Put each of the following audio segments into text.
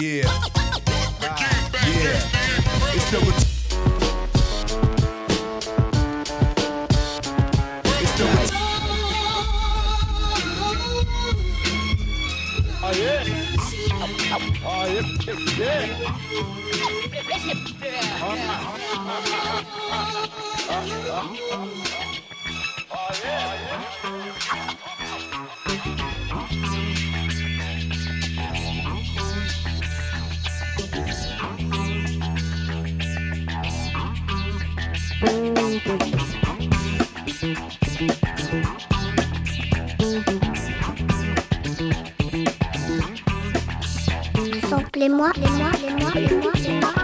Yeah. Yeah. It's the ret- It's the ret- Samplez-moi, les moi, les moi, les moi, les moi, les moi,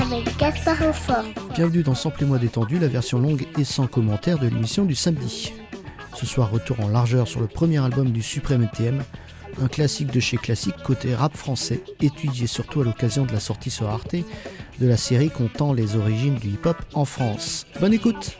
Avec Gaspard Hautfort. Bienvenue dans Sample et moi détendu, la version longue et sans commentaire de l'émission du samedi. Ce soir, retour en largeur sur le premier album du Suprême NTM, un classique de chez classique côté rap français, étudié surtout à l'occasion de la sortie sur Arte de la série comptant les origines du hip-hop en France. Bonne écoute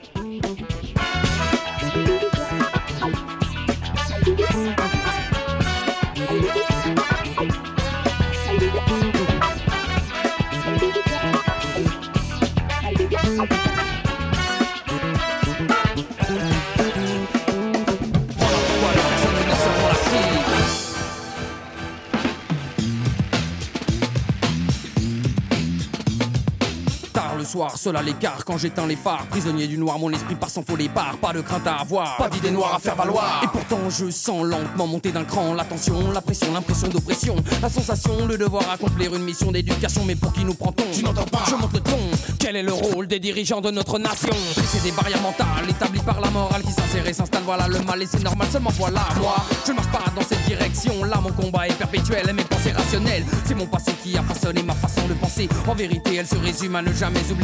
soir, seul à l'écart, quand j'éteins les phares, prisonnier du noir, mon esprit passe en faux départ, pas de crainte à avoir, pas d'idée noire à faire valoir. Et pourtant, je sens lentement monter d'un cran la tension, la pression, l'impression d'oppression, la sensation, le devoir accomplir une mission d'éducation, mais pour qui nous prend-on? Tu n'entends pas Je monte le ton. Quel est le rôle des dirigeants de notre nation? C'est des barrières mentales établies par la morale qui s'insère et s'installe. Voilà le mal et c'est normal, seulement voilà moi. Je ne marche pas dans cette direction. Là, mon combat est perpétuel et mes pensées rationnelles. C'est mon passé qui a façonné ma façon de penser. En vérité, elle se résume à ne jamais oublier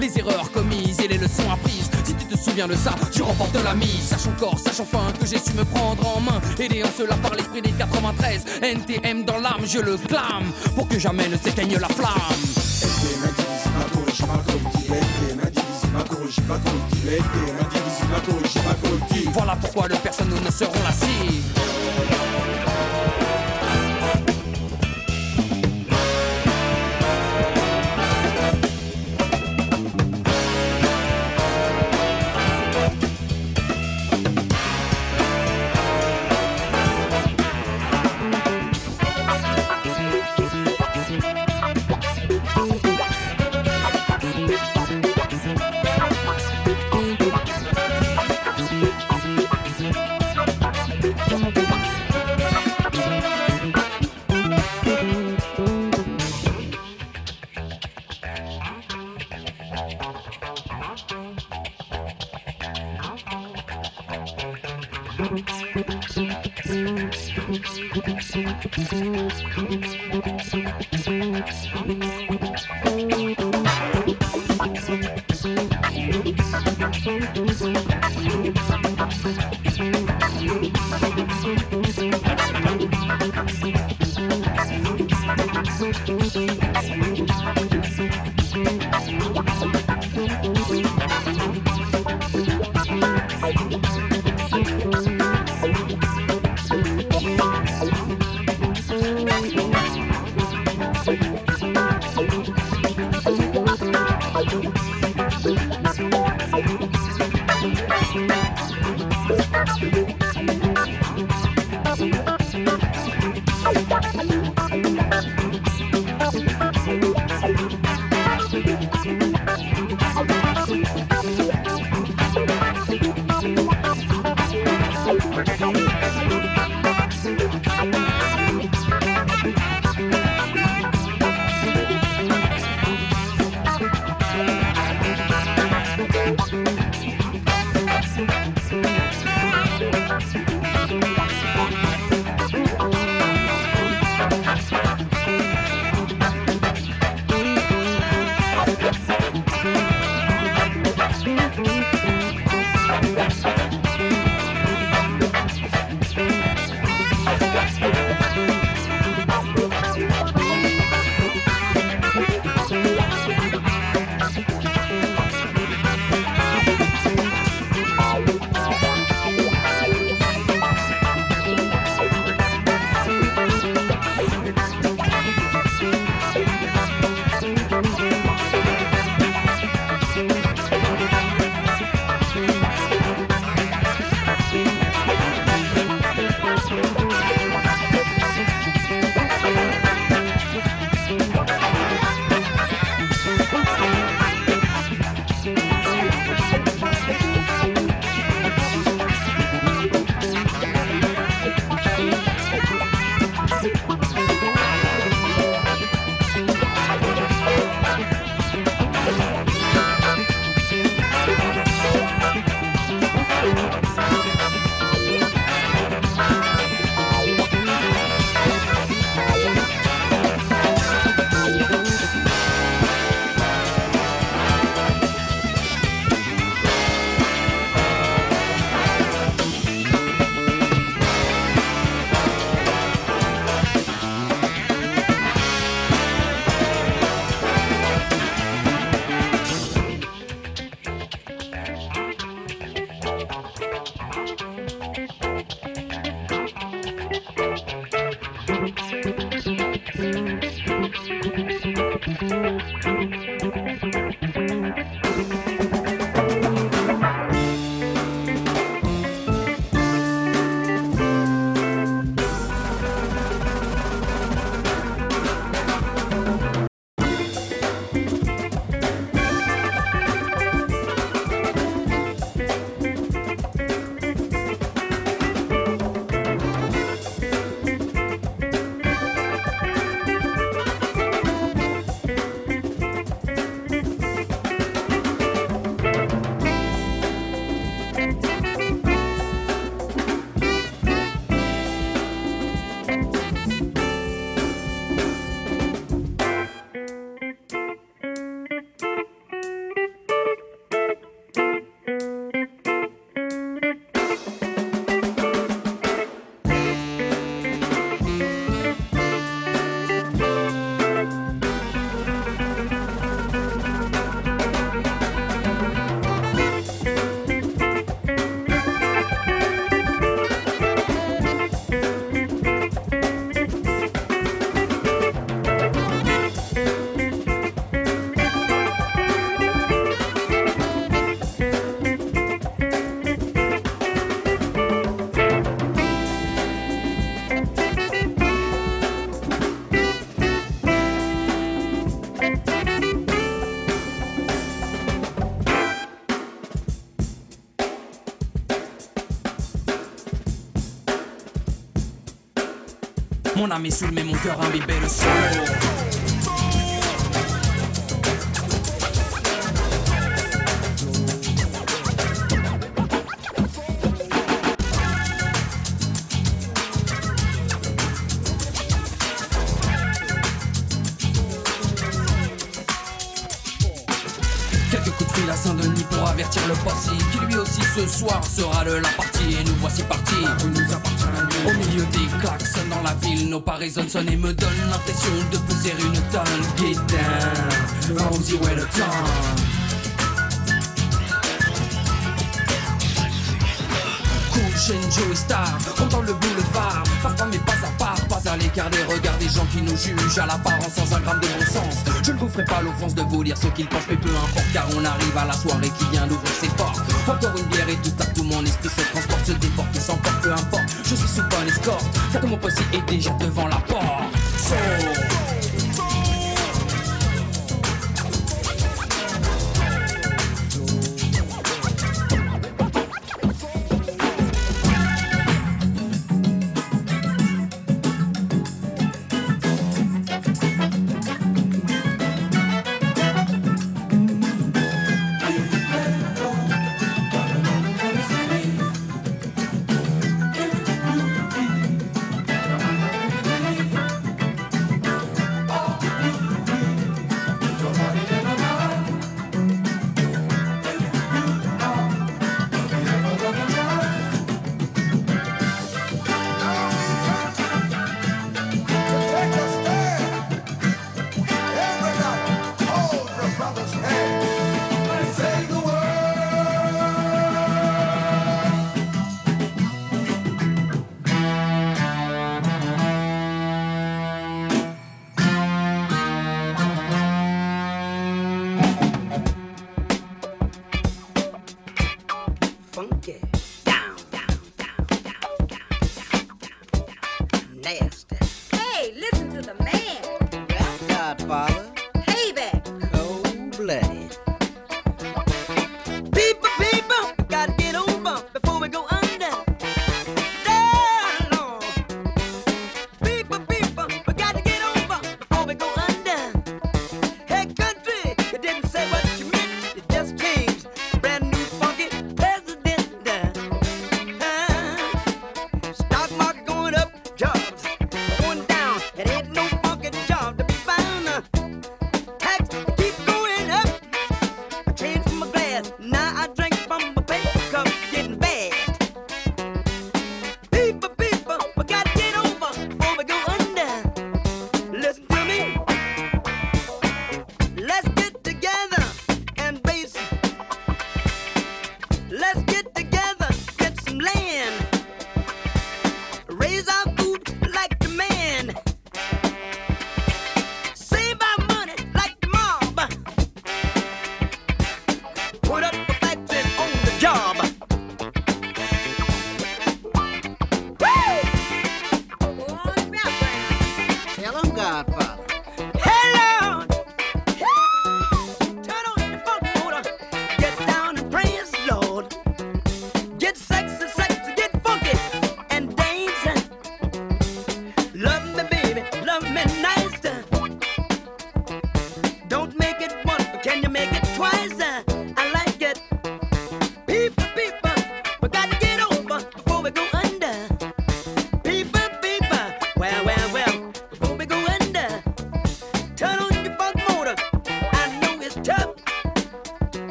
les erreurs commises et les leçons apprises. Si tu te souviens de ça, tu remportes la mise. Sache encore, sache enfin que j'ai su me prendre en main. Aidé en cela par l'esprit des 93. NTM dans l'âme, je le clame. Pour que jamais ne s'éteigne la flamme. Voilà pourquoi de personne nous ne serons la cœur imbibé le sang sonne et me donne l'impression de poser une tonne. Get down, Ramsey Wellington. Joe Star, on dans le boulevard, passe pas mais pas à part, pas à l'écart des regards des gens qui nous jugent à l'apparence sans un gramme de bon sens. Je ne vous ferai pas l'offense de vous lire ce qu'ils pensent, mais peu importe car on arrive à la soirée qui vient d'ouvrir ses portes. Encore une bière et tout à tout mon esprit se transporte, se déporte et s'emporte, peu importe. Je suis sous bonne escorte, car que mon possible est déjà devant la porte.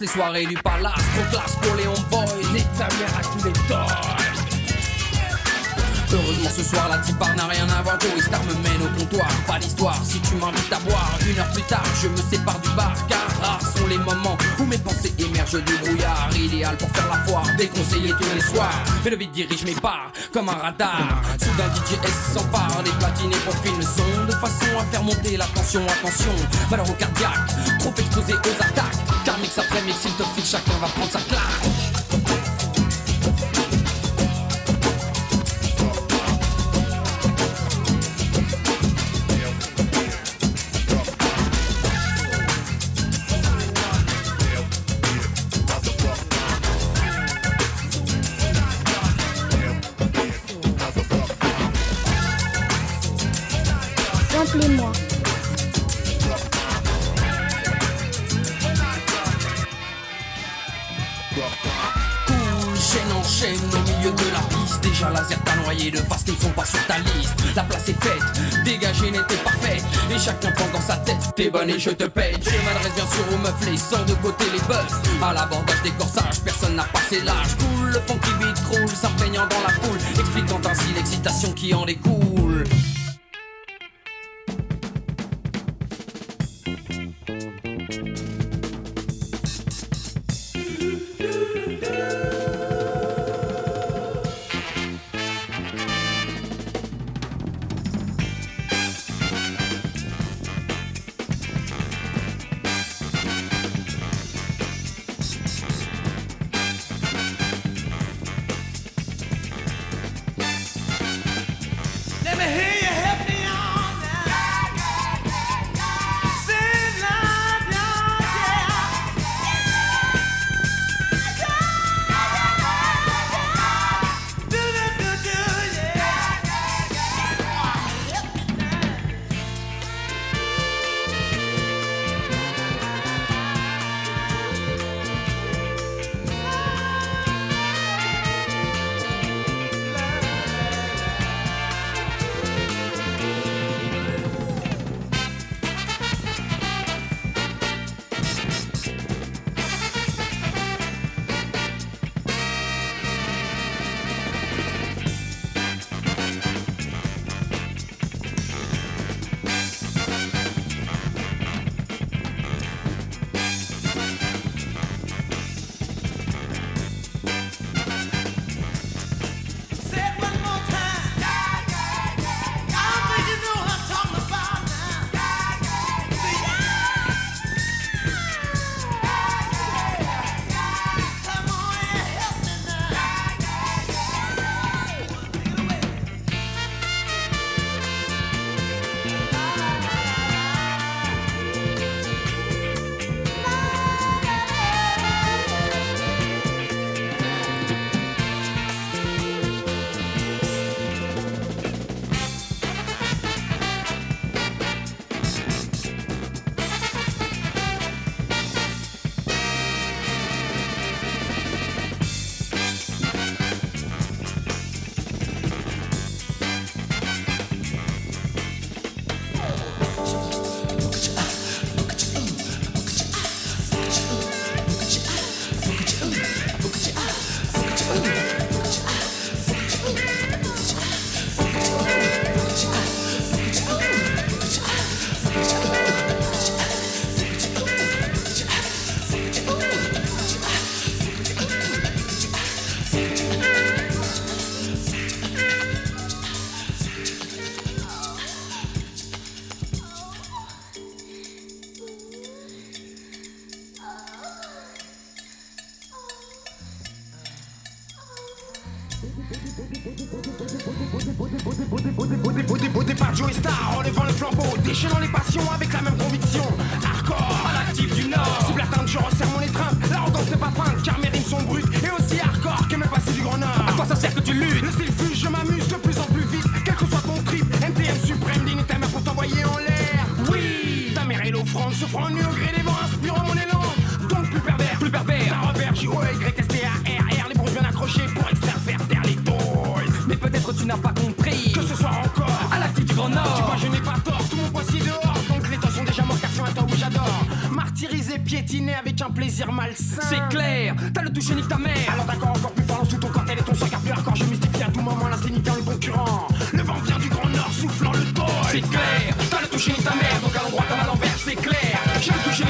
Les soirées du palace. Trop classe pour les homeboys, et ta à tous les toys. Heureusement ce soir la tipar n'a rien à voir. Joey Star me mène au comptoir. Pas d'histoire si tu m'invites à boire. Une heure plus tard je me sépare du bar. Car rares sont les moments où mes pensées émergent du brouillard. Idéal pour faire la foire, déconseillé tous les soirs. Mais le beat dirige mes pas comme un radar. Soudain DJS s'empare des platines et profile le son De façon à faire monter la tension, attention Malheur au cardiaque, trop exposé aux attaques mix après mix il te file, chacun va prendre sa claque de faces qui ne sont pas sur ta liste. La place est faite, dégagée n'était parfaite Et chacun pense dans sa tête, t'es bonne et je te paye. Je m'adresse bien sûr aux meufs, les sans de côté les buzz. À l'abordage des corsages, personne n'a passé l'âge. Cool, le funky beat roule, s'imprégnant dans la foule Expliquant ainsi l'excitation qui en découle je resserre mon étreinte. L'arrogance n'est pas feinte, car mes rimes sont brutes et aussi hardcore que mes passés du Grand Nord. À quoi ça sert que tu luttes Le style fuge, je m'amuse de plus en plus vite, quel que soit ton trip. MTM suprême, digne ta mère pour t'envoyer en l'air. Oui Ta mère est l'offrande, se prend nu au gré des vents, inspirant mon élan. Donc plus pervers, plus pervers. Un revers, J-O-Y-S-T-A-R-R, les bronches bien accrochées pour extraire, faire taire les toys. Mais peut-être tu n'as pas compris que ce soir encore à la l'actif du Grand Nord. Martyrisé, piétiné avec un plaisir malsain. C'est clair, t'as le toucher ni ta mère Alors d'accord, encore plus fort, lance tout ton corps, tel est ton sang, car plus hardcore, je mystifie à tout moment l'insignifiant, le concurrent. Le vent vient du grand nord, soufflant le toy. C'est clair, t'as le toucher ni ta mère Donc à l'endroit comme à l'envers, c'est clair J'ai le toucher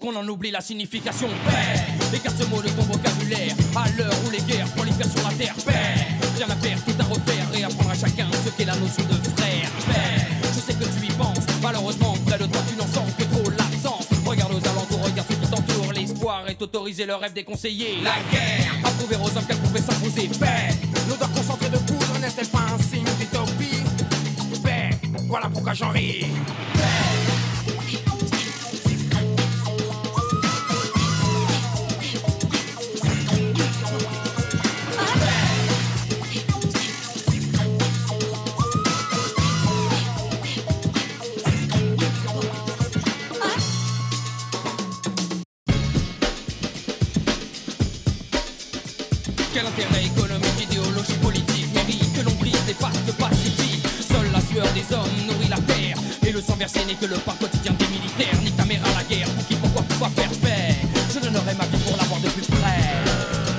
qu'on en oublie la signification. Paix, écarte ce mot de ton vocabulaire. À l'heure où les guerres prolifèrent sur la terre. Paix, rien à faire, tout à refaire et apprendre à chacun ce qu'est la notion de frère. Paix, je sais que tu y penses. Malheureusement, près de toi, tu n'en sens que trop l'absence. Regarde aux alentours, regarde ce qui t'entoure. L'espoir est autorisé, le rêve déconseillé. La guerre, à prouver aux hommes qu'elle pouvait s'imposer. Paix, L'odeur concentrée de poudre n'est-elle pas un signe d'utopie? Paix, voilà pourquoi j'en ris. Le versé n'est que le pain quotidien des militaires Nique ta mère à la guerre, pour qui, pourquoi, pourquoi faire paix. Je donnerai ma vie pour l'avoir de plus près.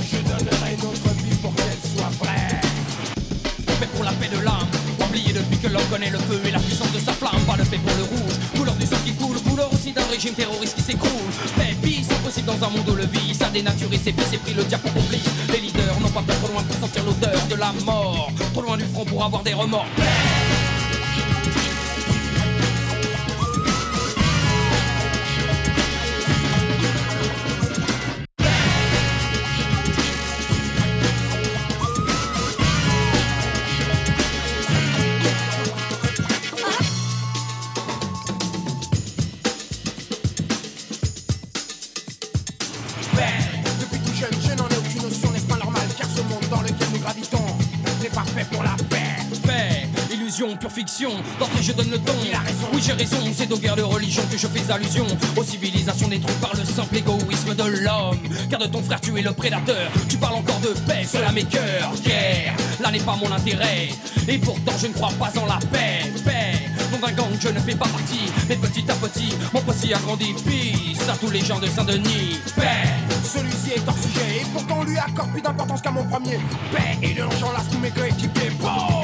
Je donnerai notre vie pour qu'elle soit vraie. Paix pour la paix de l'âme Oublié depuis que l'homme connaît le feu et la puissance de sa flamme. Pas de paix pour le rouge, couleur du sang qui coule Couleur aussi d'un régime terroriste qui s'écroule. Paix, peace, impossible dans un monde où le vice a dénaturé ses fils et pris le diable pour Les leaders n'ont pas peur trop loin pour sentir l'odeur de la mort. Trop loin du front pour avoir des remords. Fiction. D'entrée, je donne le ton. Il a raison. Oui, j'ai raison, c'est aux guerres de religion que je fais allusion. Aux civilisations détruites par le simple égoïsme de l'homme. Car de ton frère, tu es le prédateur. Tu parles encore de paix, cela mes cœurs. Guerre, là n'est pas mon intérêt. Et pourtant, je ne crois pas en la paix. Paix. Non d'un gang, je ne fais pas partie. Mais petit à petit, mon posse a grandi. Peace à tous les gens de Saint-Denis. Paix. Celui-ci est hors sujet et pourtant on lui accorde plus d'importance qu'à mon premier. Paix et de l'argent lasse tous mes coéquipiers.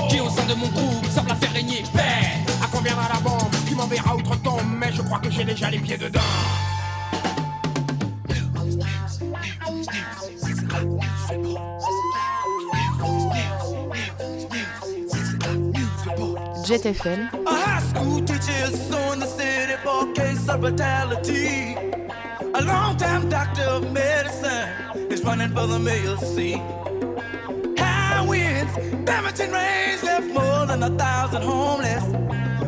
Qui au sein de mon groupe semble j'ai déjà les pieds dedans. Jet FM, A high school teacher is suing the city for case of brutality. A long-time doctor of medicine is running for the mayor's seat. High winds, damaging rains left more than a thousand homeless.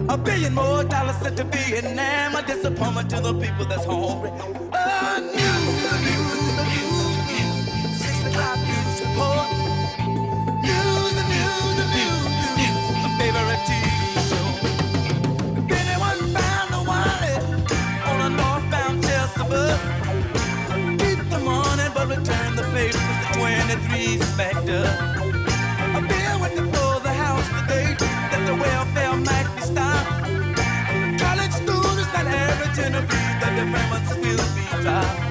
A billion more dollars sent to Vietnam, a disappointment to the people that's hungry. A news, a news, a news. Six o'clock news report. News, the news, the news, news. My favorite TV show. If anyone found a wallet on a northbound Chelsea keep the money but return the papers to 23 Spectre. A bill went before the house today that the welfare your friend must still be tied.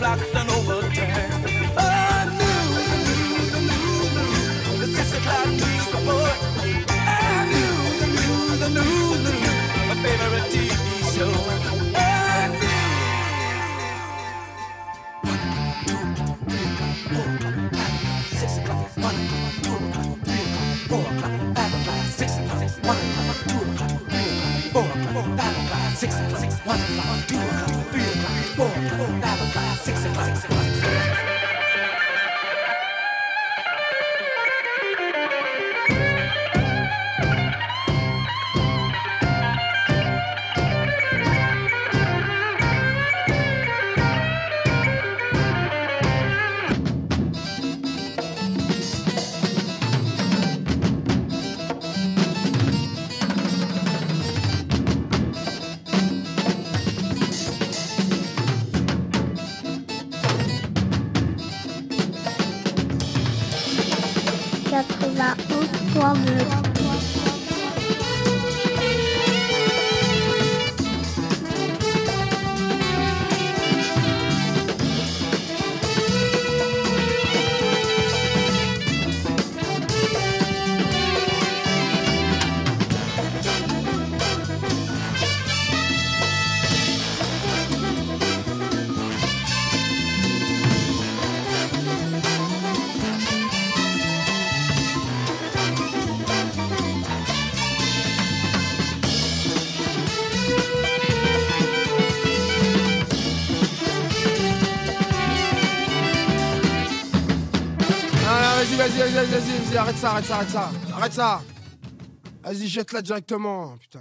Blocks and overturned. Six o'clock, one o'clock, two o'clock, three o'clock, four o'clock, five o'clock, six o'clock, vas-y, vas-y, vas-y, vas-y, arrête ça, arrête ça, arrête ça, arrête ça. Vas-y, jette-la directement, putain.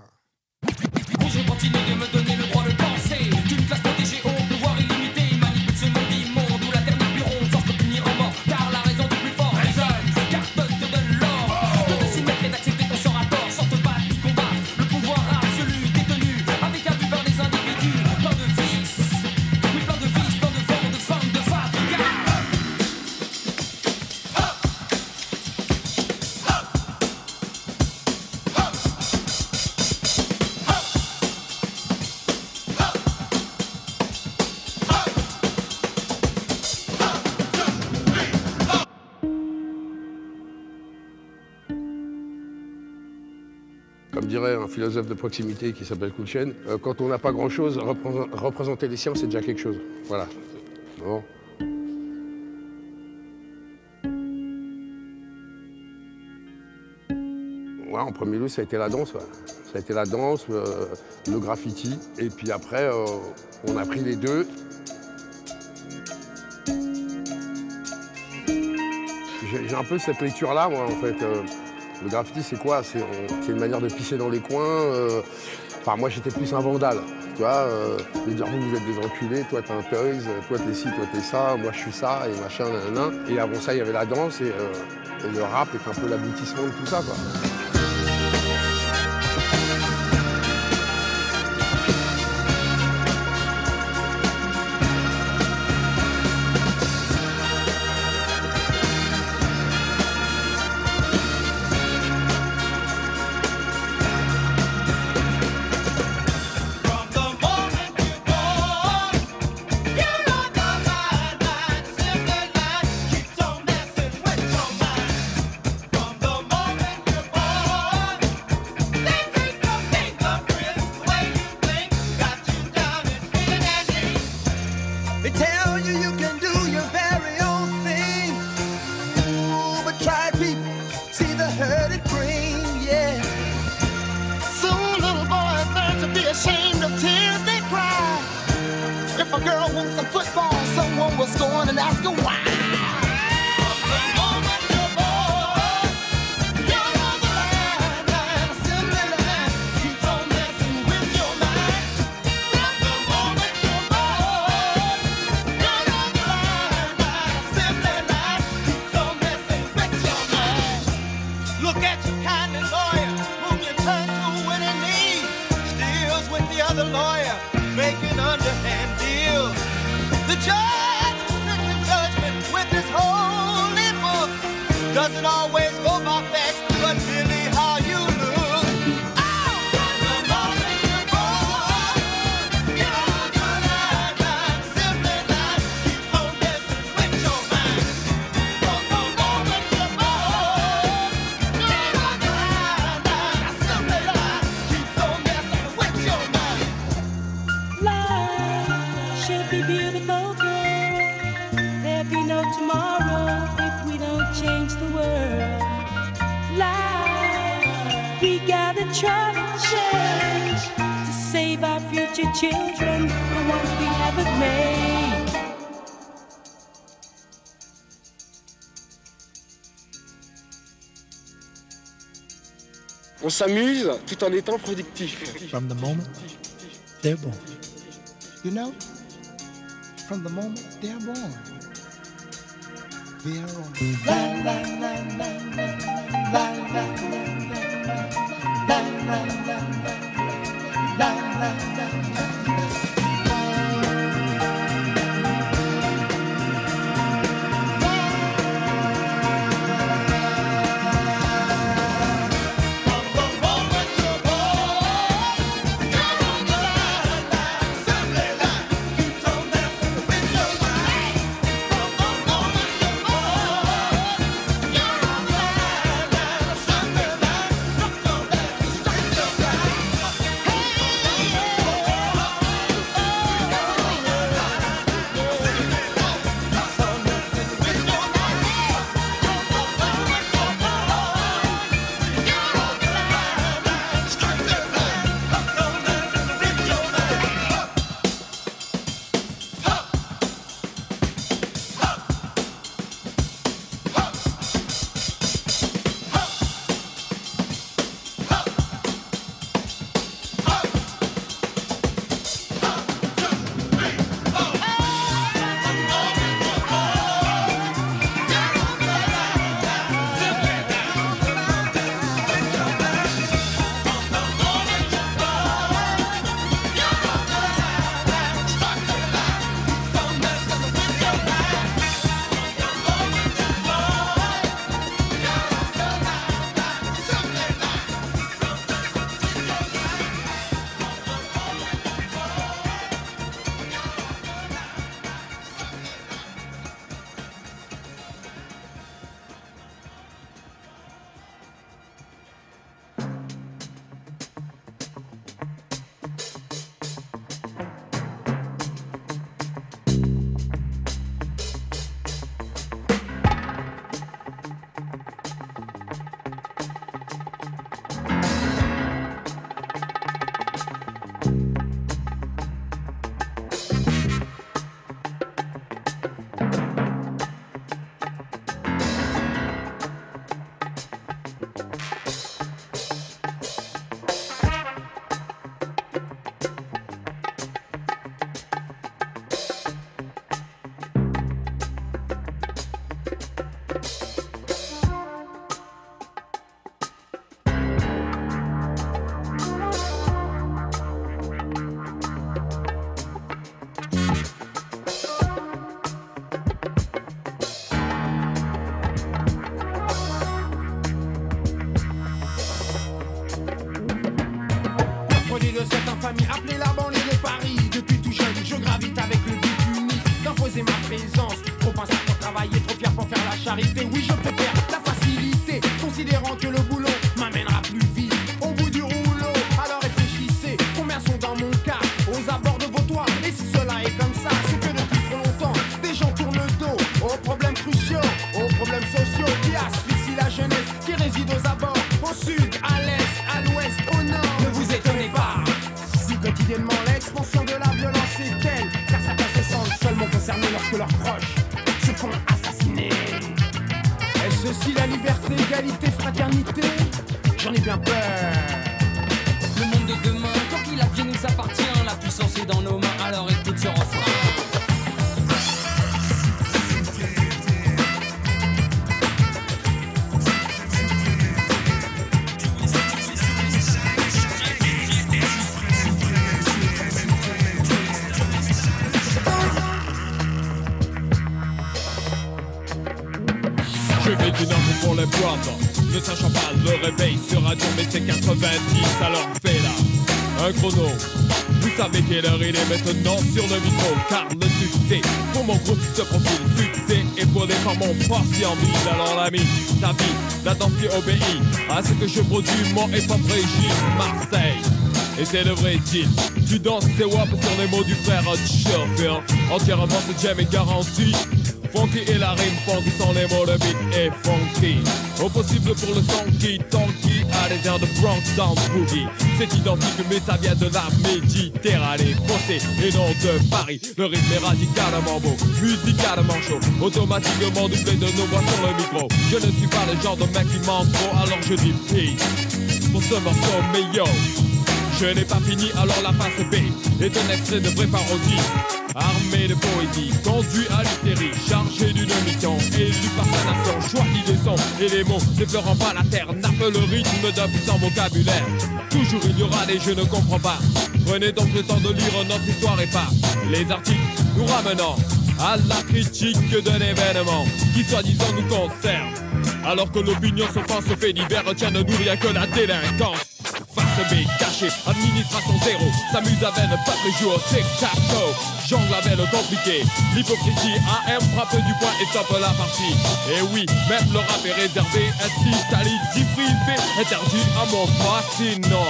Philosophe de proximité qui s'appelle Kulchen, euh, quand on n'a pas grand-chose, représent- représenter les siens, c'est déjà quelque chose. Voilà. Bon. Ouais, en premier lieu, ça a été la danse. Ça a été la danse, euh, le graffiti. Et puis après, euh, on a pris les deux. J'ai un peu cette lecture-là, moi, en fait. Euh, le graffiti, c'est quoi C'est on- c'est une manière de pisser dans les coins. euh, moi, j'étais plus un vandale. Tu vois, euh, de dire, vous, vous êtes des enculés, toi, t'es un toys, toi, t'es ci, toi, t'es ça, moi, je suis ça, et machin, nanana. Et avant ça, il y avait la danse, et, euh, le rap est un peu l'aboutissement de tout ça. Children, the ones we haven't made. On s'amuse tout en étant productif. From the moment they're born. You know, from the moment they're born. They're on. La, la, la, la, la, la, la, la, la, la, la, la, la, la, lorsque leurs proches se font assassiner. Est-ce ceci la liberté, égalité, fraternité? J'en ai bien peur. Sachant pas le réveil sera dur mais c'est 90 alors fais là Un chrono. Vous savez quelle heure il est maintenant sur le micro. Car le succès pour mon groupe se profile. Succès épaulé par mon parti en ville Alors l'ami, ta vie, la danse qui obéit À ce que je produis mon hip-hop régime Marseille. Et c'est le vrai deal. Tu danses tes wap sur les mots du frère Churchill Entièrement ce jam est garanti. Funky et la rime funky sont les mots, le beat est funky Au possible pour le tonky à les airs de Bronx dans Boogie. C'est identique mais ça vient de la Méditerranée. Foncé et non de Paris Le rythme est radicalement beau, musicalement chaud. Automatiquement doublé de nos voix sur le micro. Je ne suis pas le genre de mec qui ment trop alors je dis peace Pour ce morceau mais yo je n'ai pas fini, alors la face B est un extrait de vraie parodie. Armé de poésie, conduit à l'hystérie, chargé d'une mission, élu par sa nation, choisi des sons et les mots, n'effleurant pas la terre, nappe le rythme d'un puissant vocabulaire. Toujours il y aura des je ne comprends pas. Prenez donc le temps de lire notre histoire et pas les articles nous ramenant à la critique d'un événement qui soi-disant nous concerne. Alors que l'opinion se pense fait divers, retient de nous rien que la délinquance. Caché, administration zéro. S'amuse avec le peuple joue au tic-tac-toe Jongle avec le compliqué L'hypocrisie AM frappe du poing et stoppe la partie. Et oui, même le rap est réservé Ainsi sali, privé. Interdit à mon pas sinon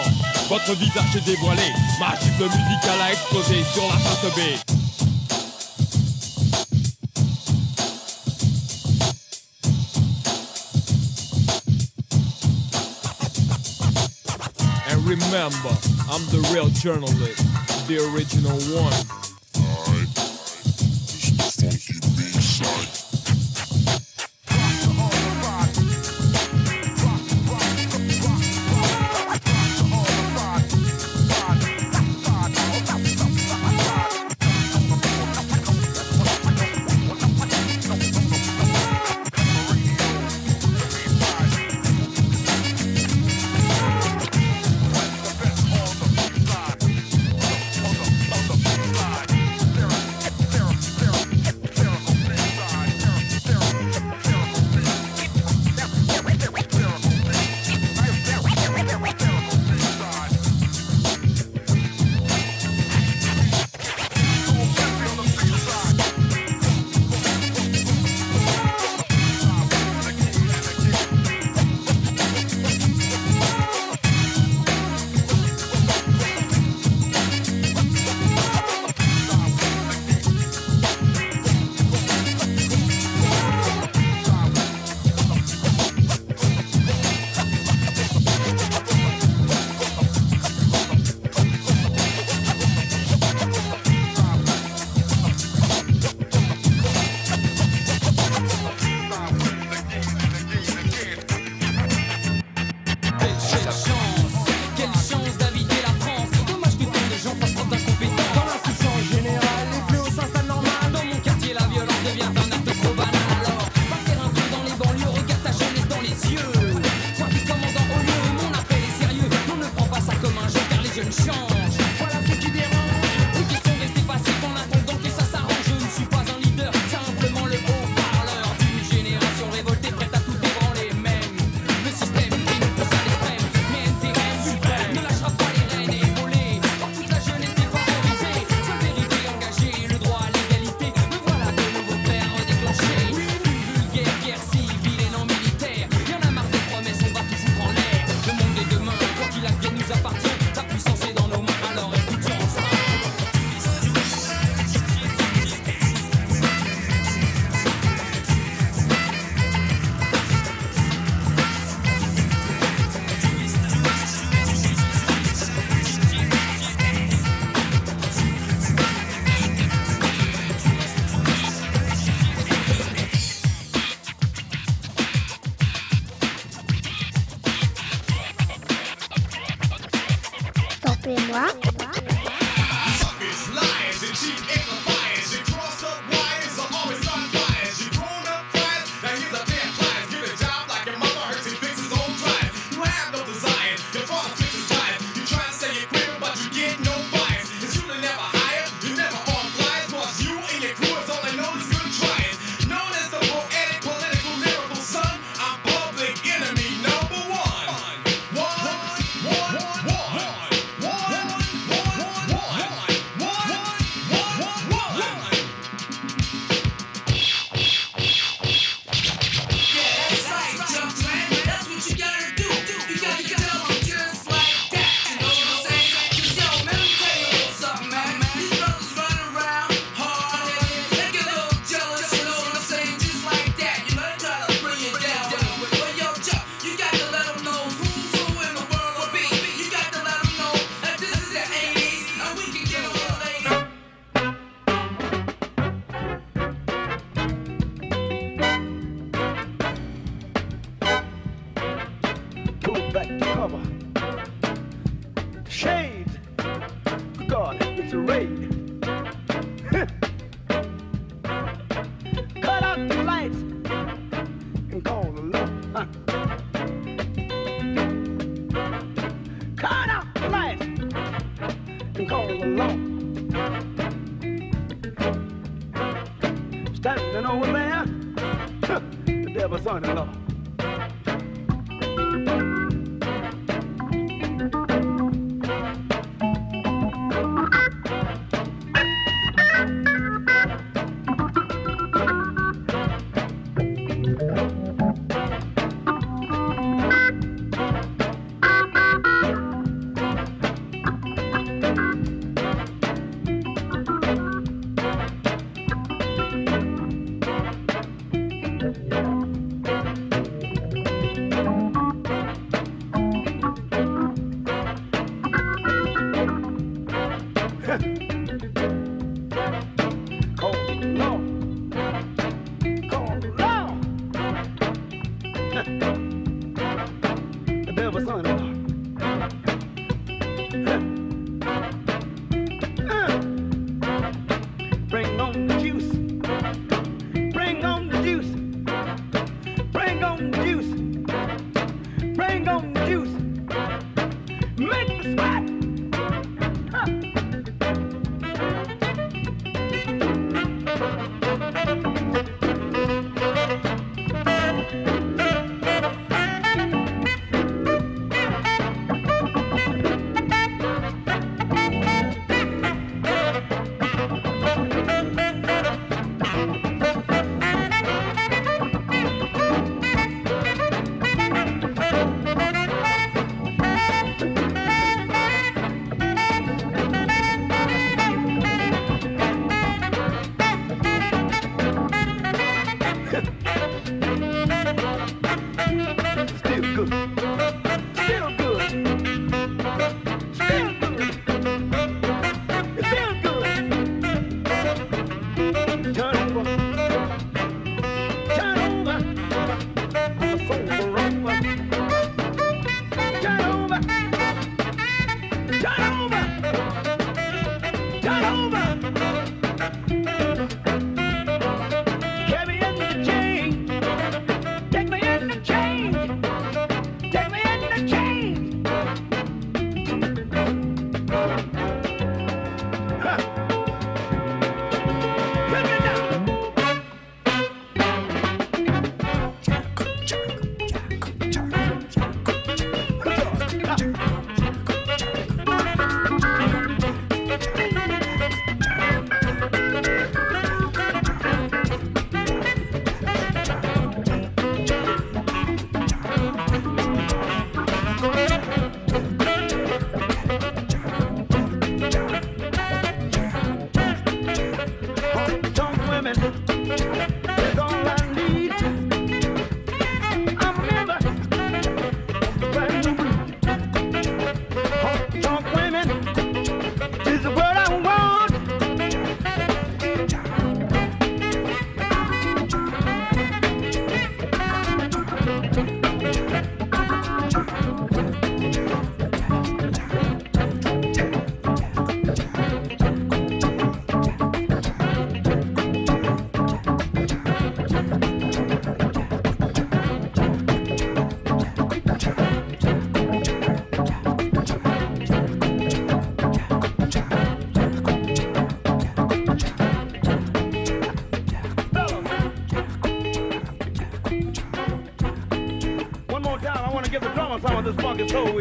Votre visage est dévoilé. Ma gifle musicale a explosé sur la face B remember, I'm the real journalist, the original one.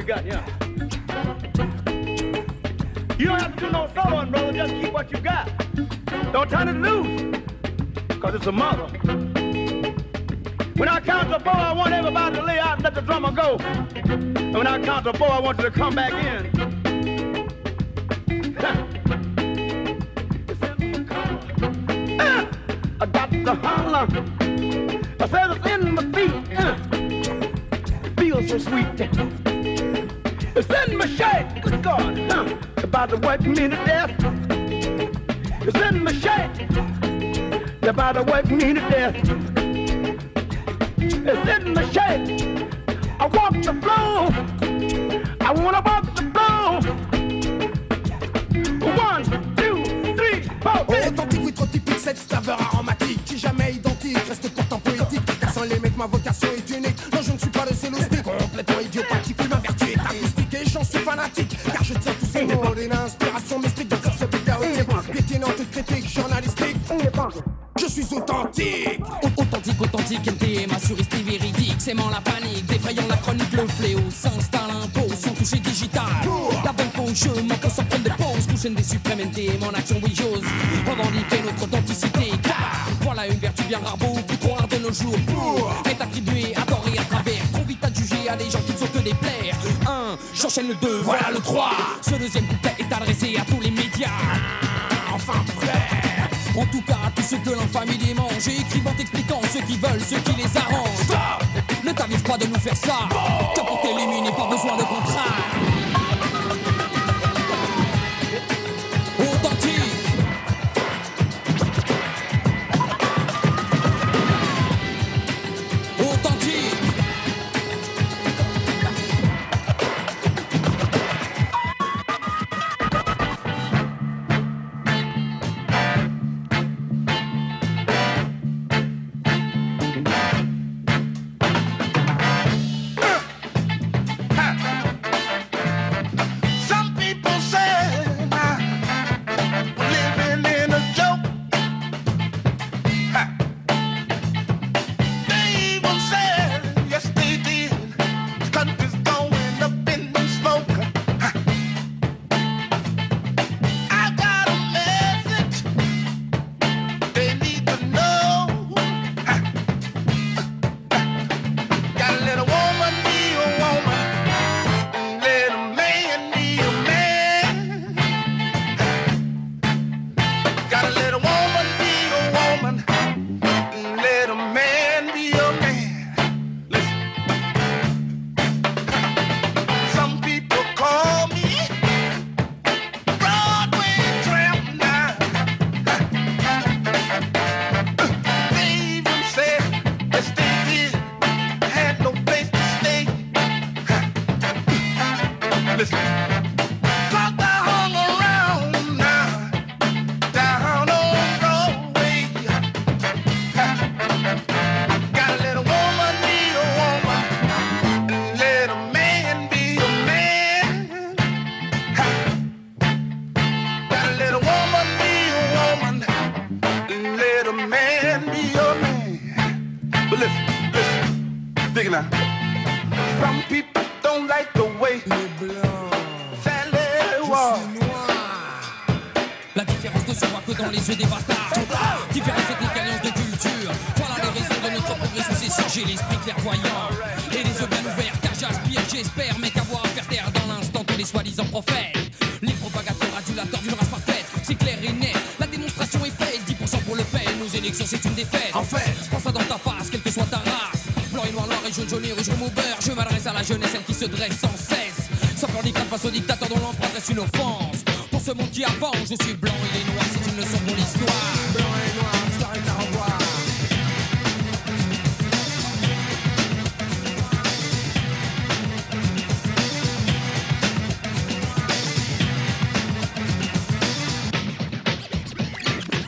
Got, yeah. You don't have to do no soloing, brother. Just keep what you got. Don't turn it loose, because it's a mother. When I count to four, I want everybody to lay out and let the drummer go. And when I count to four, I want you to come back in. It's in my. They're about to work me to death. It's in my shirt. I want the flow. I wanna walk the flow. One, two, three, four, Authentique, oui, trop typique, cette saveur aromatique qui jamais identique, reste pourtant poétique. Car sans les mecs, ma vocation est unique. Non, je ne suis pas le célostique, complètement idiopathique. Oui, ma vertu est artistique et j'en suis fanatique. Car je tiens tous ces mots d'une inspiration Suis authentique. Authentique, authentique, MTM, assuriste et véridique, sémant la panique, défrayant la chronique, le fléau, s'installe impose, son toucher digital. La bonne pause, je manque sans prendre des pauses, couche des suprêmes NTM en action, oui, j'ose revendiquer notre authenticité. Car voilà une vertu bien rare, beaucoup trop rare de nos jours. Pour est attribuée à tort et à travers, trop vite adjugée à des gens qui ne sont que des plaires. Un, j'enchaîne le deux, voilà le 3. Ce deuxième couplet est adressé à tous les médias. Enfin, prêt. En tout cas, à tous ceux que l'infamie démange, écrivant, expliquant ceux qui veulent, ceux qui les arrangent. Stop ne t'avise pas de nous faire ça. Que pour t'éliminer, pas besoin de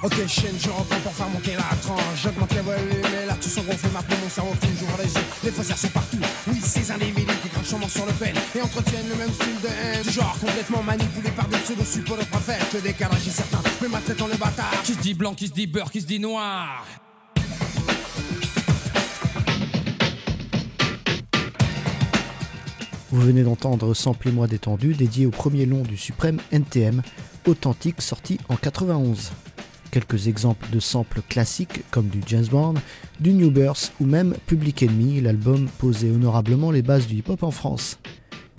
Ok, chaîne, je reprends pour faire monter la tranche. J'augmente les volumes et là, tout son gonflé m'appelle mon cerveau fou. J'ouvre les yeux, les faussaires sont partout. Sur le pen et entretiennent le même style de haine. Du genre complètement manipulé par des pseudo-suppos de prophètes. Le décalage est certain, mais ma tête en le bâtard. Qui se dit blanc, qui se dit beurre, qui se dit noir. Vous venez d'entendre Samplez-moi détendu, dédié au premier long du suprême NTM, authentique sorti en 91. Quelques exemples de samples classiques comme du James Bond, du New Birth ou même Public Enemy, l'album posait honorablement les bases du hip-hop en France.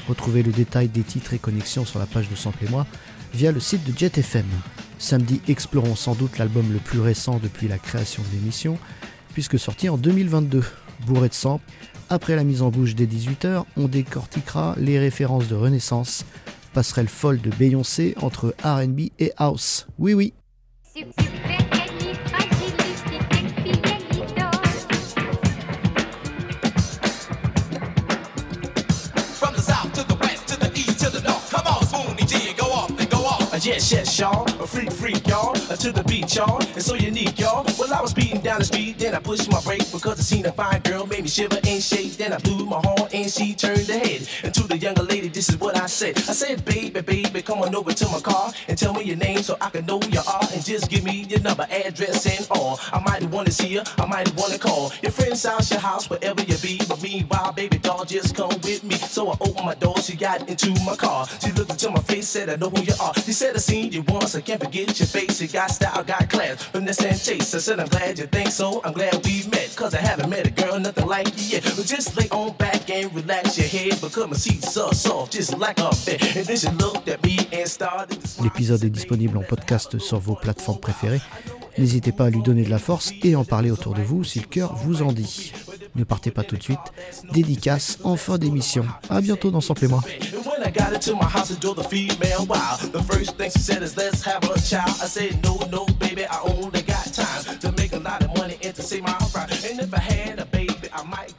Retrouvez le détail des titres et connexions sur la page de Samplez-moi via le site de Jet FM. Samedi, explorons sans doute l'album le plus récent depuis la création de l'émission, puisque sorti en 2022. Bourré de samples, après la mise en bouche des 18h, on décortiquera les références de Renaissance, passerelle folle de Beyoncé entre RB et House. Oui, oui. From yes, yes, y'all. A freak, freak, y'all. Uh, to the beat, y'all. It's so unique, y'all. Well, I was speeding down the street, then I pushed my brake because I seen a fine girl, made me shiver and shake. Then I blew my horn and she turned her head. And to the younger lady, this is what I said. I said, baby, baby, come on over to my car and tell me your name so I can know you are. And just give me your number, address, and all. I might want to see you, I might want to call. Your friend's house, your house, wherever you be. But meanwhile, baby doll, just come with me. So I opened my door, she got into my car. She looked into my face, said, I know who you are. She said, I seen you once, I can't forget your face. You got style, got class, finesse and taste. I said, I'm glad you think so. I'm glad we met, cause I haven't met a girl, nothing like you yet. But just lay on back and relax your head, because my seat's so soft, just like a bed. And then she looked at me and started. L'épisode est disponible en podcast sur vos plateformes préférées. N'hésitez pas à lui donner de la force et en parler autour de vous si le cœur vous en dit. Ne partez pas tout de suite. Dédicace en fin d'émission. À bientôt dans Samplez-moi. And when I got into my house, I drove the female wild. The first thing she said is, let's have a child. I said, no, no, baby, I only got time to make a lot of money and to save my pride. And if I had a baby, I might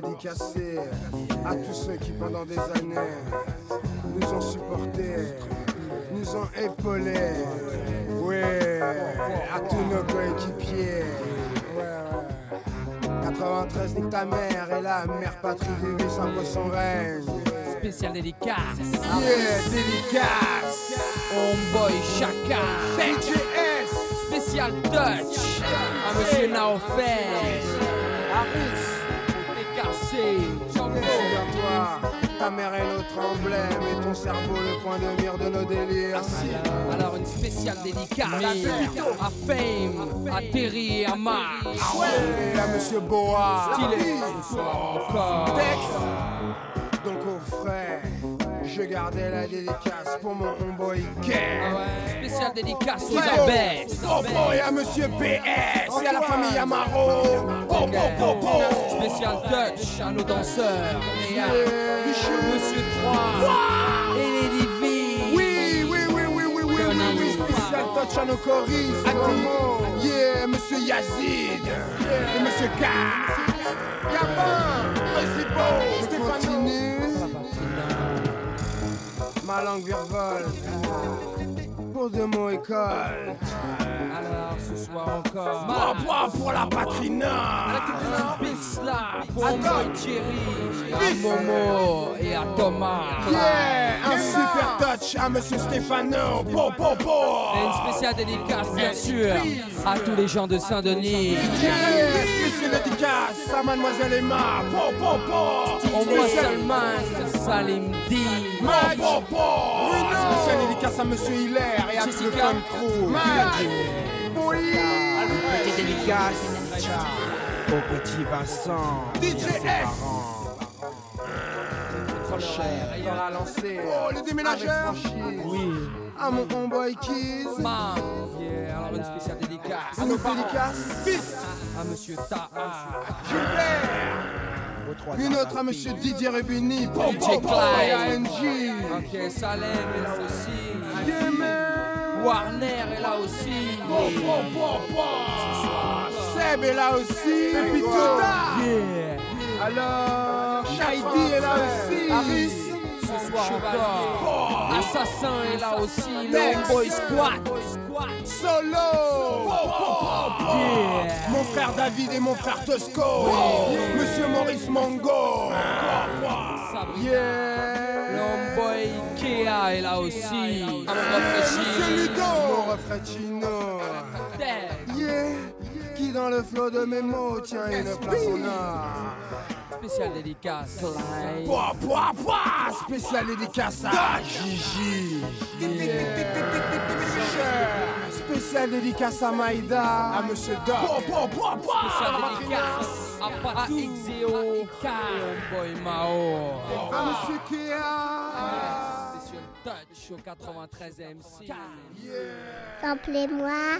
dédicacé à tous ceux qui pendant des années nous ont supportés, nous ont épaulés. Ouais, à tous nos coéquipiers. Ouais, ouais. 93 nique ta mère et la mère patrie du vie s'impose son règne. Spécial dédicace. Yeah, dédicace. Homeboy Chaka. DJS. Spécial touch. À Monsieur Naofel. Harris. Souviens-toi, ta mère est notre emblème et ton cerveau le point de mire de nos délires. Alors une spéciale dédicace à Fame, à Terry et à Marc. Et à Monsieur Boa. Stylé encore. Tex. Je gardais la dédicace pour mon homeboy K. Spéciale dédicace aux abeilles. Oh boy, et à Monsieur PS, et à la famille Amaro. Oh, oh, oh, oh. Spécial touch à nos danseurs et à. Monsieur 3 et Lady V. Oui, oui, oui, oui, oui, oui, oui, oui, spécial touch à nos choristes. Yeah, Monsieur Yazid et Monsieur K. Gabin, Récipo, Stéphano. Ma langue virevolte pour de mots école. Alors ce soir encore. Bois, bois pour la patrie Bix là, pour. Boy Thierry, à. Momo et à Thomas. Yeah, un super touch à Monsieur Stéphano. Po, po, po. Et une spéciale dédicace, bien sûr, à tous les gens de Saint-Denis. Yeah, spécial dédicace à Mademoiselle Emma. Po, po, po. Au moins Salman, Salim D. Po, po, po. Spécial dédicace à Monsieur Hilaire et à tout le fan crew. Oui. Petite dédicace au petit Vincent. DJ S. cher. On l'a lancé. Oh, les déménageurs. Oui. À mon homeboy Keys. Bam. Yeah, alors une spéciale dédicace. À nos dédicaces. Fils. À Monsieur Taha. Gilbert. Une autre à Monsieur Didier. Et à Clyde. NG. Ok, Salem est là aussi. Yeah, man. Warner est là aussi. Seb est là aussi. Et puis. Yeah. Alors, Shaidi est là aussi. Harris. Ce soir encore. Assassin est là aussi. Tex. Le Boy Squad. Solo. Yeah. Mon frère David et mon frère Tosco. Monsieur Maurice Mongo. Yeah. L'homeboy Kea est là aussi. Monsieur. Ludo. Yeah. Qui dans le flot de mes mots tient une place en or. Spécial dédicace. Clyde. Pouah, pouah, pouah Spécial dédicace à Gigi. Yeah. Spécial dédicace à Maïda. À Monsieur Doc. Pouah, pouah, pouah, Spécial dédicace à Patou. Xeo. Et Homeboy Mao. À Monsieur Kea. Spécial touch au 93 MC. Samplez-moi.